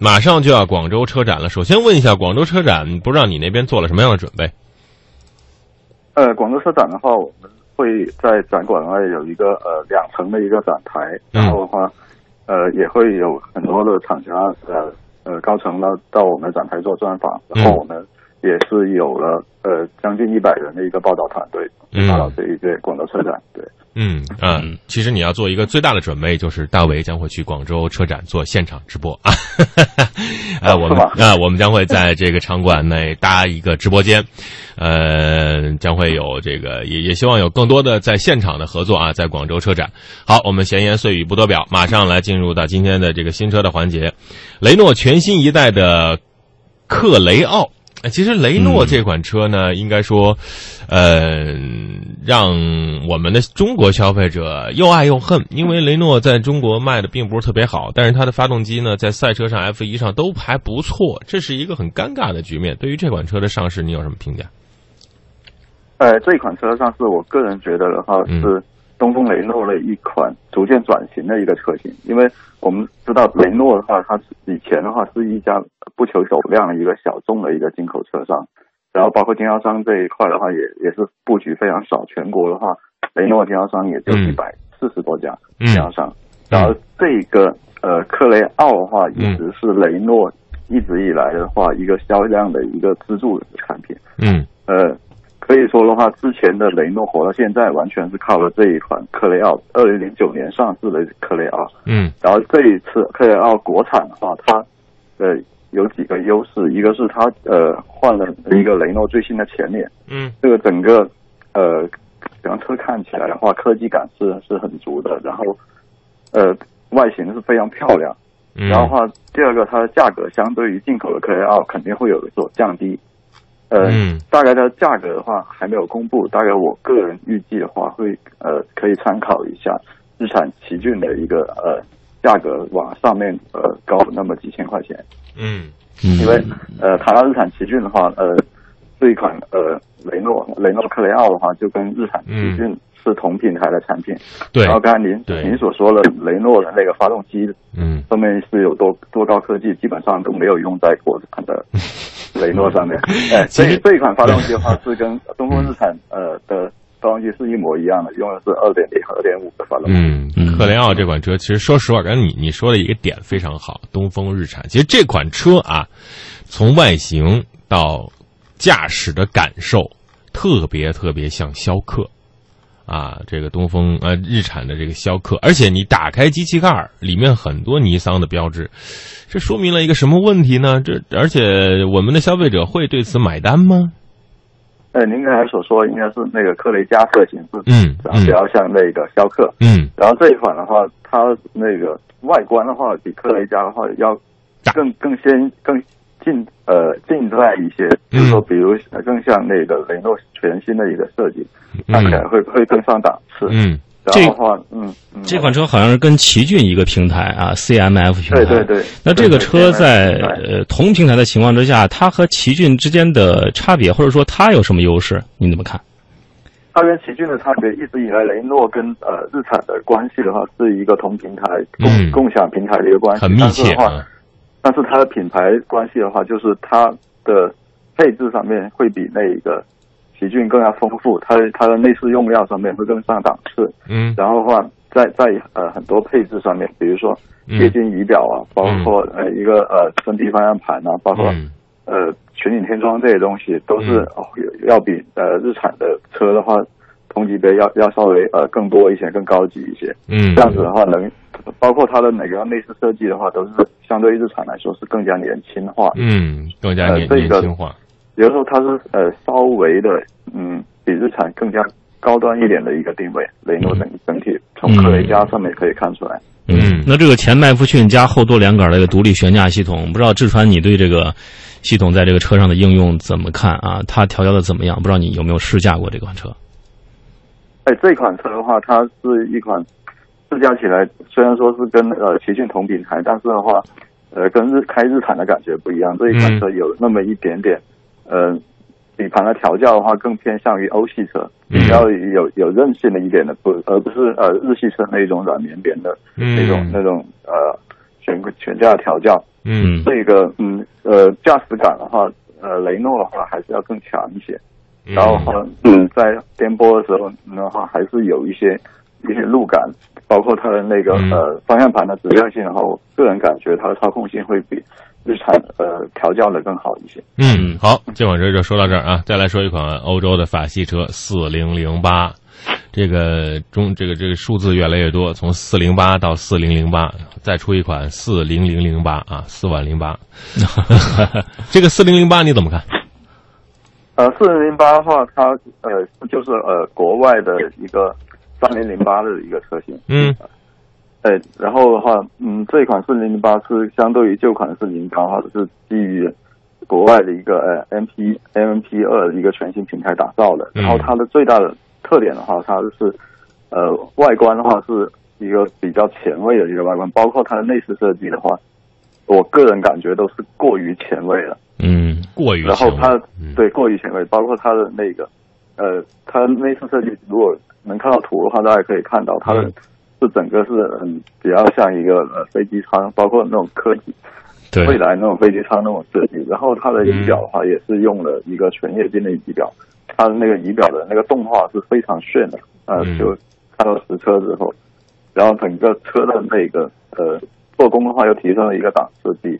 马上就要广州车展了。首先问一下，广州车展不知道你那边做了什么样的准备？呃，广州车展的话，我们会在展馆外有一个呃两层的一个展台，嗯然后的话，呃也会有很多的厂家呃呃高层呢到我们展台做专访，然后嗯我们也是有了呃将近一百人的一个报道团队嗯报道这一届广州车展，对。嗯啊，其实你要做一个最大的准备，就是大为将会去广州车展做现场直播啊。啊，我们啊，我们将会在这个场馆内搭一个直播间，呃，将会有这个，也也希望有更多的在现场的合作啊，在广州车展。好，我们闲言碎语不多表，马上来进入到今天的这个新车的环节，雷诺全新一代的克雷奥。呃其实雷诺这款车呢，应该说，呃，让我们的中国消费者又爱又恨，因为雷诺在中国卖的并不是特别好，但是它的发动机呢，在赛车上 F 一上都还不错，这是一个很尴尬的局面。对于这款车的上市，你有什么评价？呃，这款车上市我个人觉得的话嗯是东风雷诺的一款逐渐转型的一个车型，因为我们知道雷诺的话，它以前的话是一家不求走量的一个小众的一个进口车商，然后包括经销商这一块的话也也是布局非常少，全国的话雷诺经销商也就嗯一百四十多家嗯。经销商，然后这个呃克雷奥的话一直是雷诺一直以来的话一个销量的一个支柱产品。嗯。呃，可以说的话，之前的雷诺活到现在，完全是靠了这一款克雷奥，二零零九年上市的克雷奥。嗯然后这一次克雷奥国产的话，它呃有几个优势，一个是它呃换了一个雷诺最新的前脸，嗯这个整个呃整个车看起来的话，科技感是是很足的，然后呃外形是非常漂亮。嗯，然后的话，第二个它的价格相对于进口的克雷奥肯定会有所降低。呃，嗯。大概的价格的话还没有公布，大概我个人预计的话会呃可以参考一下日产奇骏的一个呃价格往上面呃高那么几千块钱，嗯。因为呃谈到日产奇骏的话，呃这一款呃雷诺雷诺克雷奥的话就跟日产奇骏是同品牌的产品，对。然后刚才您对。您所说的雷诺的那个发动机嗯。上面是有多多高科技，基本上都没有用在国产的 雷诺上面。哎，所以这这一款发动机的话是跟东风日产呃的发动机是一模一样的，用的是二点零和二点五的发动机。嗯，克雷奥这款车，其实说实话，刚才你你说的一个点非常好，东风日产。其实这款车啊，从外形到驾驶的感受，特别特别像逍客。啊，这个东风呃日产的这个逍客，而且你打开机器盖儿，里面很多尼桑的标志，这说明了一个什么问题呢？这而且我们的消费者会对此买单吗？呃，您刚才所说应该是那个科雷嘉色型是嗯。比较像那个逍客，嗯。然后这一款的话，它那个外观的话比科雷嘉的话要更更先更近呃近代一些，就是说比如呃更像那个雷诺全新的一个设计，看起来会会更上档次。嗯然后的话，嗯，嗯这款车好像是跟奇骏一个平台啊，CMF 平台。对对对。那这个车在呃同平台的情况之下，它和奇骏之间的差别，或者说它有什么优势？你怎么看？它跟奇骏的差别，一直以来雷诺跟呃日产的关系的话，是一个同平台共、嗯共享平台的一个关系，很密切但是的话，啊。但是它的品牌关系的话，就是它的配置上面会比那一个奇骏更加丰富，它的它的内饰用料上面会更上档次，嗯。然后的话，在在呃很多配置上面，比如说嗯。液晶仪表啊，包括呃一个呃真皮方向盘啊，包括、嗯。呃全景天窗这些东西，都是、嗯。哦要比呃日产的车的话，同级别要要稍微呃更多一些，更高级一些。嗯，这样子的话能，包括它的每个内饰设计的话，都是相对于日产来说是更加年轻化。嗯，更加年呃这个年轻化。有的时候它是呃稍微的嗯比日产更加高端一点的一个定位。雷诺整整体从科雷嘉上面可以看出来。嗯那这个前麦弗逊加后多连杆的一个独立悬架系统，不知道志川你对这个系统在这个车上的应用怎么看啊？它调教的怎么样？不知道你有没有试驾过这款车？哎，这款车的话，它是一款试驾起来虽然说是跟呃奇骏同品牌，但是的话，呃，跟日开日产的感觉不一样。这一款车有那么一点点，呃，底盘的调教的话更偏向于欧系车，比较有有韧性的一点的，不而不是呃日系车那种软绵绵的嗯那种那种呃悬悬架调教，嗯这个嗯呃驾驶感的话，呃雷诺的话还是要更强一些。嗯然后嗯，在颠簸的时候的话，还是有一些一些路感，包括它的那个、嗯呃方向盘的指向性的话，我个人感觉它的操控性会比日产呃调教的更好一些。嗯，好，这款车就说到这儿啊。再来说一款欧洲的法系车四零零八，这个中这个这个数字越来越多，从四零八到四零零八，再出一款四零零零八啊，四万零八。这个四零零八你怎么看？呃，四零零八的话，它呃就是呃国外的一个三零零八的一个车型。嗯哎，然后的话，嗯，这一款四零零八是相对于旧款四零八的话，是基于国外的一个呃 MP MP 二一个全新平台打造的。嗯然后它的最大的特点的话，它是呃外观的话是一个比较前卫的一个外观，包括它的内饰设计的话，我个人感觉都是过于前卫了。嗯过于然后它嗯对过于前卫，包括它的那个呃，它内饰设计，如果能看到图的话，大家可以看到它的嗯是整个是很比较像一个呃飞机舱，包括那种科技对未来那种飞机舱那种设计。然后它的仪表的话，也是用了一个全液晶的仪表，它的那个仪表的那个动画是非常炫的。呃，嗯就看到实车之后，然后整个车的那个呃做工的话，又提升了一个档次，比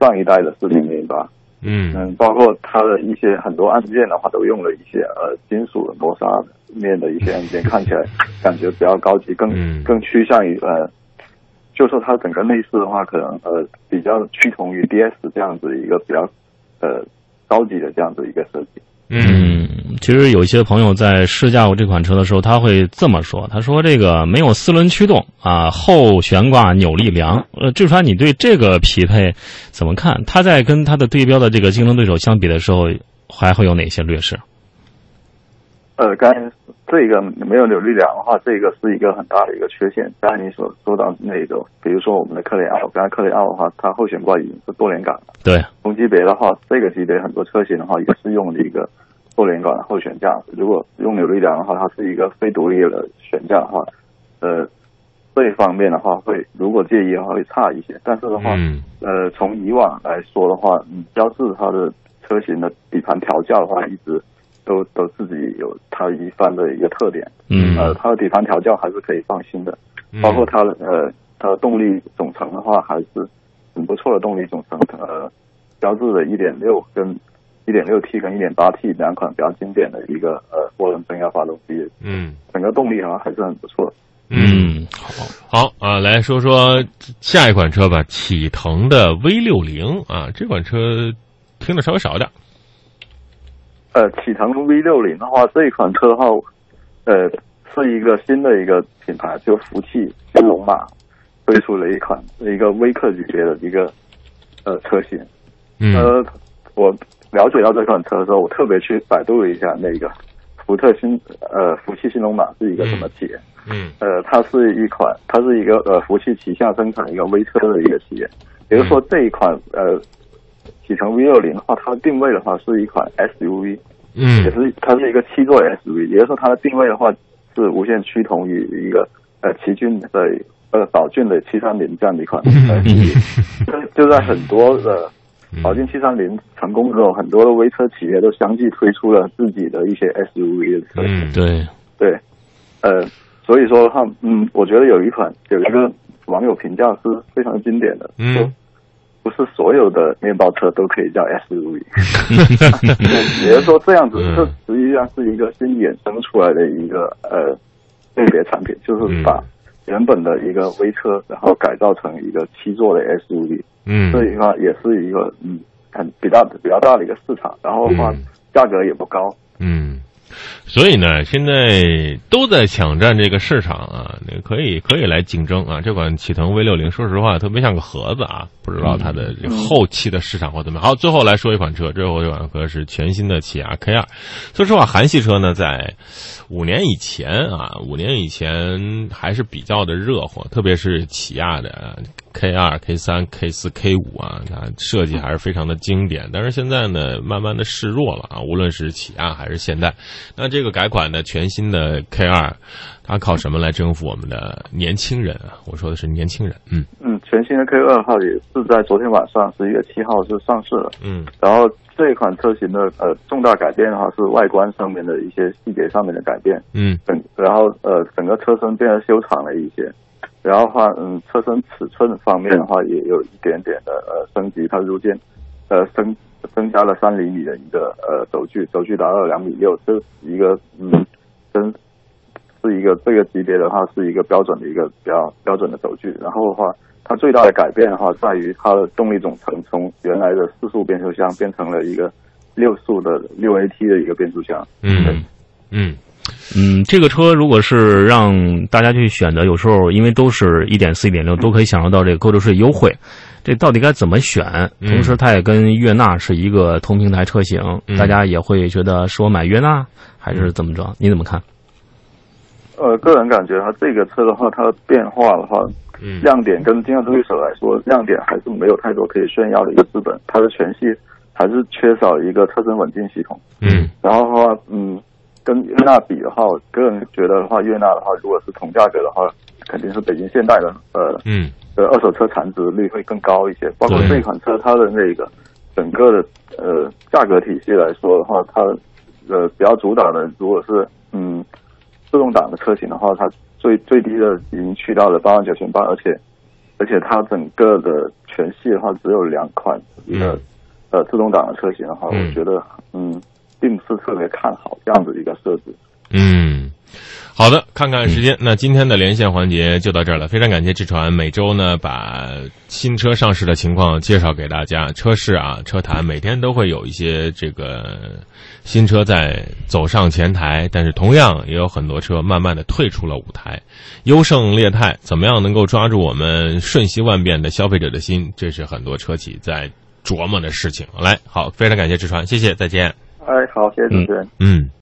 上一代的四零零八。嗯嗯，包括它的一些很多按键的话，都用了一些呃金属的磨砂面的一些按键，看起来感觉比较高级，更、嗯更趋向于呃，就说它整个内饰的话，可能呃比较趋同于 DS 这样子一个比较呃高级的这样子一个设计。嗯，其实有一些朋友在试驾过这款车的时候，他会这么说：“他说这个没有四轮驱动啊，后悬挂扭力梁。呃，志川，你对这个匹配怎么看？它在跟它的对标的这个竞争对手相比的时候，还会有哪些劣势？呃，刚才这个没有扭力梁的话，这个是一个很大的一个缺陷。刚才你所说到那个，比如说我们的克雷奥，刚才克雷奥的话，它后悬挂已经是多连杆了。对，同级别的话，这个级别很多车型的话也是用的一个多连杆的后悬架。如果用扭力梁的话，它是一个非独立的悬架的话，呃，这一方面的话会，如果介意的话会差一些。但是的话，嗯呃，从以往来说的话，嗯，标志它的车型的底盘调教的话，一直都都自己有它一番的一个特点。嗯呃，它的底盘调教还是可以放心的。嗯包括它的呃它的动力总成的话，还是很不错的动力总成。呃，标致的1.6跟1.6 T 跟1.8 T 两款比较经典的一个呃涡轮增压发动机，嗯整个动力好像还是很不错的。嗯，好啊，来说说下一款车吧，启腾的 V 六零啊，这款车听的稍微少一点。呃，启腾 V 六零的话，这一款车的话，呃，是一个新的一个品牌，就福气新龙马推出了一款一个微客级别的一个呃车型。嗯呃，我了解到这款车的时候，我特别去百度了一下那个福特新呃福气新龙马是一个什么企业。嗯呃，它是一款，它是一个呃福气旗下生产一个微车的一个企业，也就是说这一款呃启腾 V 六零的话，它的定位的话是一款 SUV，嗯。也嗯是它是一个七座 SUV，也就是说它的定位的话是无限趋同于一个呃奇骏的呃宝骏的七三零这样的一款呃 SUV，就就在很多的宝骏七三零成功之后，很多的微车企业都相继推出了自己的一些 SUV 的车型。嗯对，对，呃，所以说的话，嗯，我觉得有一款有一个网友评价是非常经典的，嗯。说不是所有的面包车都可以叫 SUV，也就是说这样子，嗯这实际上是一个新衍生出来的一个呃类别产品，就是把原本的一个微车，然后改造成一个七座的 SUV，嗯。这一块也是一个嗯很比较比较大的一个市场，然后的话嗯。价格也不高，嗯，所以呢，现在都在抢占这个市场啊，那可以可以来竞争啊。这款启腾 V 六零，说实话，特别像个盒子啊，不知道它的后期的市场会怎么样。好，最后来说一款车，最后一款车是全新的起亚 K 二。说实话，韩系车呢，在五年以前啊，五年以前还是比较的热火，特别是起亚的 K 二、K 三、K 四、K 五啊，它设计还是非常的经典。但是现在呢，慢慢的示弱了啊，无论是起亚还是现代。那这个改款的全新的 K 二，它靠什么来征服我们的年轻人啊？我说的是年轻人。嗯嗯，全新的 K 二号也是在昨天晚上十一月七号是上市了。嗯，然后这款车型的呃重大改变的话是外观上面的一些细节上面的改变。嗯，整然后呃整个车身变得修长了一些。然后话，嗯，车身尺寸方面的话，也有一点点的呃升级，它逐渐呃增增加了三厘米的一个呃轴距，轴距达到两米六，这一个嗯，真是一个这个级别的话是一个标准的一个比较标准的轴距。然后的话，它最大的改变的话在于它的动力总成从原来的四速变速箱变成了一个六速的六 AT 的一个变速箱。嗯嗯。嗯，这个车如果是让大家去选择，有时候因为都是一点四、一点六，都可以享受到这个购置税优惠。这到底该怎么选？同时，它也跟悦纳是一个同平台车型，大家也会觉得是我买悦纳还是怎么着？你怎么看？呃，个人感觉哈这个车的话，它的变化的话，亮点跟竞争对手来说，亮点还是没有太多可以炫耀的一个资本。它的全系还是缺少一个车身稳定系统。嗯，然后的话，嗯。跟悦纳比的话，我个人觉得的话，悦纳的话，如果是同价格的话，肯定是北京现代的呃，嗯，的二手车残值率会更高一些。包括这款车，它的那个整个的呃价格体系来说的话，它呃比较主打的，如果是嗯自动挡的车型的话，它最最低的已经去到了八万九千八，而且而且它整个的全系的话只有两款一个呃自动挡的车型的话，我觉得嗯。并不是特别看好这样子一个设置。嗯，好的，看看时间，那今天的连线环节就到这儿了。非常感谢志传每周呢把新车上市的情况介绍给大家。车市啊，车坛每天都会有一些这个新车在走上前台，但是同样也有很多车慢慢的退出了舞台。优胜劣汰，怎么样能够抓住我们瞬息万变的消费者的心？这是很多车企在琢磨的事情。来，好，非常感谢志传，谢谢，再见。哎，好，谢谢主持人。嗯。